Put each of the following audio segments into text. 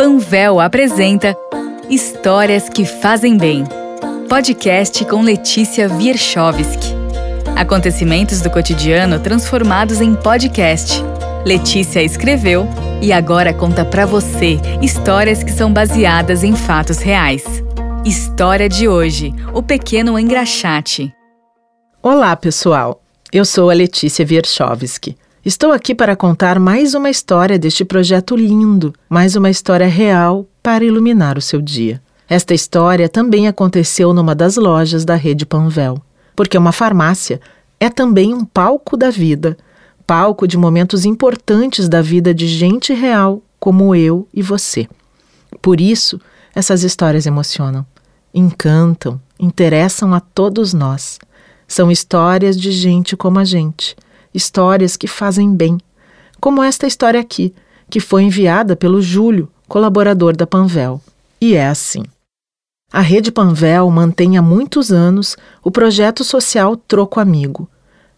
Panvel apresenta Histórias que Fazem Bem. Podcast com Letícia Wierchowski. Acontecimentos do cotidiano transformados em podcast. Letícia escreveu e agora conta para você histórias que são baseadas em fatos reais. História de hoje: O Pequeno Engraxate. Olá, pessoal. Eu sou a Letícia Wierchowski. Estou aqui para contar mais uma história deste projeto lindo, mais uma história real para iluminar o seu dia. Esta história também aconteceu numa das lojas da rede Panvel, porque uma farmácia é também um palco da vida, palco de momentos importantes da vida de gente real como eu e você. Por isso, essas histórias emocionam, encantam, interessam a todos nós. São histórias de gente como a gente histórias que fazem bem, como esta história aqui, que foi enviada pelo Júlio, colaborador da Panvel. E é assim. A Rede Panvel mantém há muitos anos o projeto social Troco Amigo.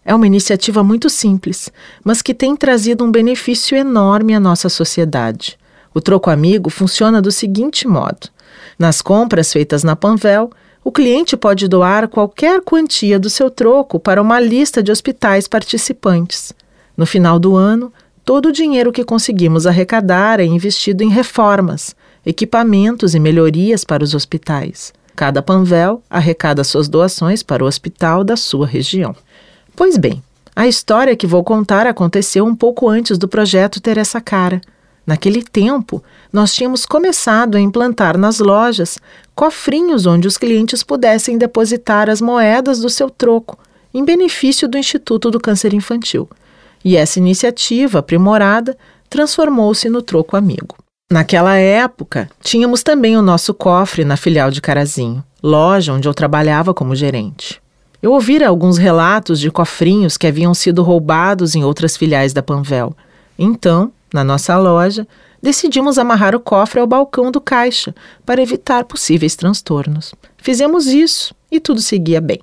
É uma iniciativa muito simples, mas que tem trazido um benefício enorme à nossa sociedade. O Troco Amigo funciona do seguinte modo: nas compras feitas na Panvel, o cliente pode doar qualquer quantia do seu troco para uma lista de hospitais participantes. No final do ano, todo o dinheiro que conseguimos arrecadar é investido em reformas, equipamentos e melhorias para os hospitais. Cada Panvel arrecada suas doações para o hospital da sua região. Pois bem, a história que vou contar aconteceu um pouco antes do projeto ter essa cara. Naquele tempo, nós tínhamos começado a implantar nas lojas cofrinhos onde os clientes pudessem depositar as moedas do seu troco, em benefício do Instituto do Câncer Infantil. E essa iniciativa aprimorada transformou-se no Troco Amigo. Naquela época, tínhamos também o nosso cofre na filial de Carazinho, loja onde eu trabalhava como gerente. Eu ouvira alguns relatos de cofrinhos que haviam sido roubados em outras filiais da Panvel. Então, na nossa loja, decidimos amarrar o cofre ao balcão do caixa para evitar possíveis transtornos. Fizemos isso e tudo seguia bem.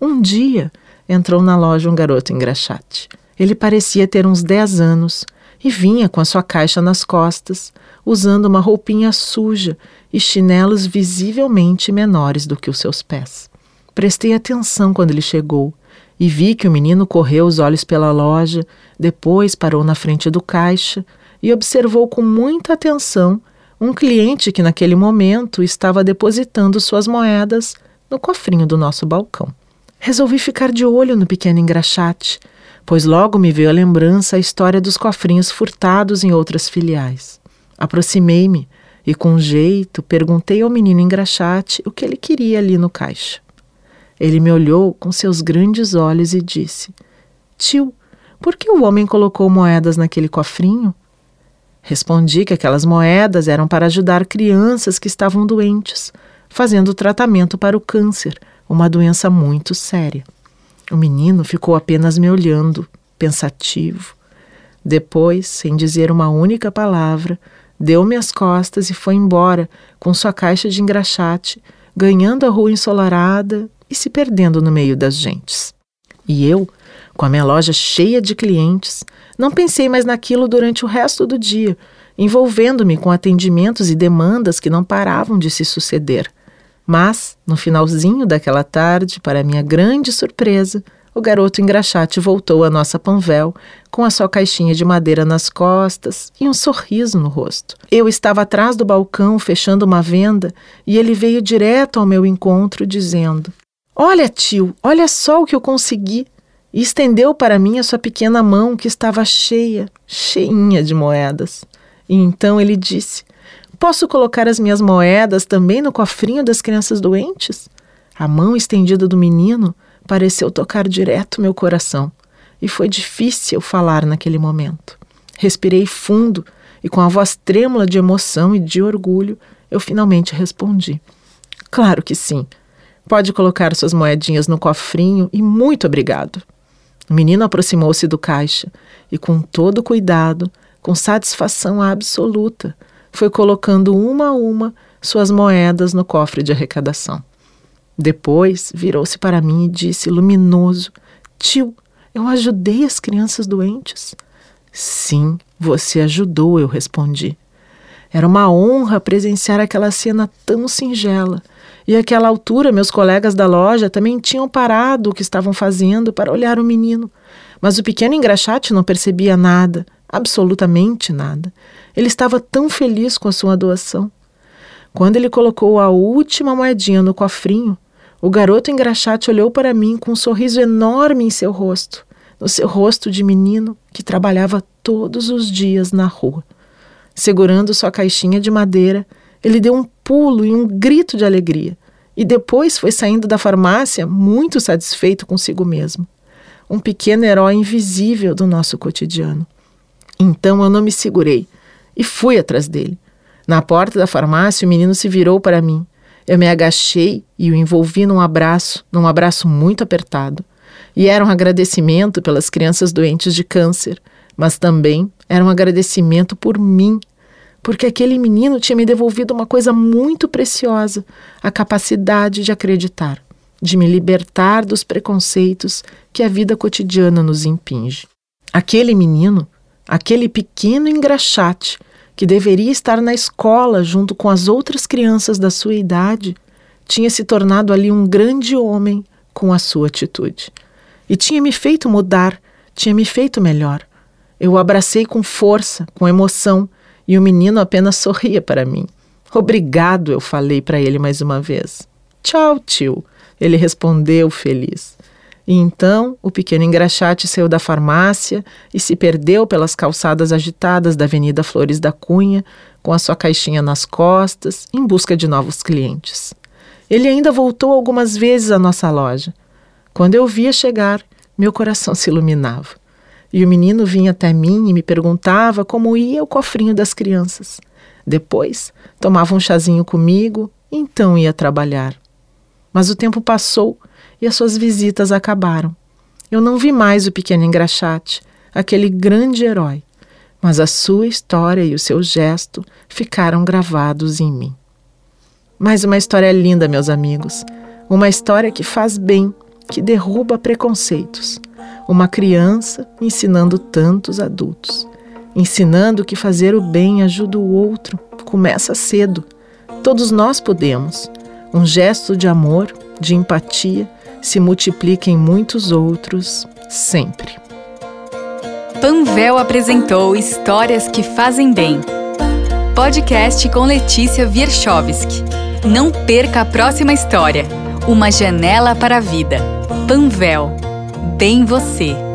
Um dia entrou na loja um garoto engraxate. Ele parecia ter uns 10 anos e vinha com a sua caixa nas costas, usando uma roupinha suja e chinelos visivelmente menores do que os seus pés. Prestei atenção quando ele chegou e vi que o menino correu os olhos pela loja, depois parou na frente do caixa e observou com muita atenção um cliente que naquele momento estava depositando suas moedas no cofrinho do nosso balcão. Resolvi ficar de olho no pequeno engraxate, pois logo me veio à lembrança a história dos cofrinhos furtados em outras filiais. Aproximei-me e, com jeito, perguntei ao menino engraxate o que ele queria ali no caixa. Ele me olhou com seus grandes olhos e disse: Tio, por que o homem colocou moedas naquele cofrinho? Respondi que aquelas moedas eram para ajudar crianças que estavam doentes, fazendo tratamento para o câncer, uma doença muito séria. O menino ficou apenas me olhando, pensativo. Depois, sem dizer uma única palavra, deu-me as costas e foi embora com sua caixa de engraxate, ganhando a rua ensolarada e se perdendo no meio das gentes. E eu, com a minha loja cheia de clientes, não pensei mais naquilo durante o resto do dia, envolvendo-me com atendimentos e demandas que não paravam de se suceder. Mas, no finalzinho daquela tarde, para minha grande surpresa, o garoto engraxate voltou à nossa Panvel com a sua caixinha de madeira nas costas e um sorriso no rosto. Eu estava atrás do balcão fechando uma venda e ele veio direto ao meu encontro dizendo: Olha, tio, olha só o que eu consegui. E estendeu para mim a sua pequena mão que estava cheia, cheinha de moedas. E então ele disse: Posso colocar as minhas moedas também no cofrinho das crianças doentes? A mão estendida do menino pareceu tocar direto meu coração e foi difícil falar naquele momento. Respirei fundo e, com a voz trêmula de emoção e de orgulho, eu finalmente respondi: Claro que sim. Pode colocar suas moedinhas no cofrinho e muito obrigado. O menino aproximou-se do caixa e, com todo cuidado, com satisfação absoluta, foi colocando uma a uma suas moedas no cofre de arrecadação. Depois virou-se para mim e disse, luminoso: Tio, eu ajudei as crianças doentes. Sim, você ajudou, eu respondi. Era uma honra presenciar aquela cena tão singela. E àquela altura, meus colegas da loja também tinham parado o que estavam fazendo para olhar o menino. Mas o pequeno engraxate não percebia nada, absolutamente nada. Ele estava tão feliz com a sua doação. Quando ele colocou a última moedinha no cofrinho, o garoto engraxate olhou para mim com um sorriso enorme em seu rosto, no seu rosto de menino que trabalhava todos os dias na rua. Segurando sua caixinha de madeira, ele deu um pulo e um grito de alegria, e depois foi saindo da farmácia muito satisfeito consigo mesmo. Um pequeno herói invisível do nosso cotidiano. Então eu não me segurei e fui atrás dele. Na porta da farmácia, o menino se virou para mim. Eu me agachei e o envolvi num abraço, num abraço muito apertado. E era um agradecimento pelas crianças doentes de câncer, mas também era um agradecimento por mim, porque aquele menino tinha me devolvido uma coisa muito preciosa: a capacidade de acreditar, de me libertar dos preconceitos que a vida cotidiana nos impinge. Aquele menino, aquele pequeno engraxate, que deveria estar na escola junto com as outras crianças da sua idade, tinha se tornado ali um grande homem com a sua atitude. E tinha me feito mudar, tinha me feito melhor. Eu o abracei com força, com emoção, e o menino apenas sorria para mim. Obrigado, eu falei para ele mais uma vez. Tchau, tio, ele respondeu feliz. E então o pequeno engraxate saiu da farmácia e se perdeu pelas calçadas agitadas da Avenida Flores da Cunha, com a sua caixinha nas costas, em busca de novos clientes. Ele ainda voltou algumas vezes à nossa loja. Quando eu via chegar, meu coração se iluminava. E o menino vinha até mim e me perguntava como ia o cofrinho das crianças. Depois, tomava um chazinho comigo e então ia trabalhar. Mas o tempo passou e as suas visitas acabaram. Eu não vi mais o pequeno engraxate, aquele grande herói, mas a sua história e o seu gesto ficaram gravados em mim. Mais uma história linda, meus amigos. Uma história que faz bem, que derruba preconceitos. Uma criança ensinando tantos adultos. Ensinando que fazer o bem ajuda o outro. Começa cedo. Todos nós podemos. Um gesto de amor, de empatia, se multiplica em muitos outros sempre. Panvel apresentou Histórias que Fazem Bem. Podcast com Letícia Wierchowski. Não perca a próxima história. Uma janela para a vida. Panvel. Bem você.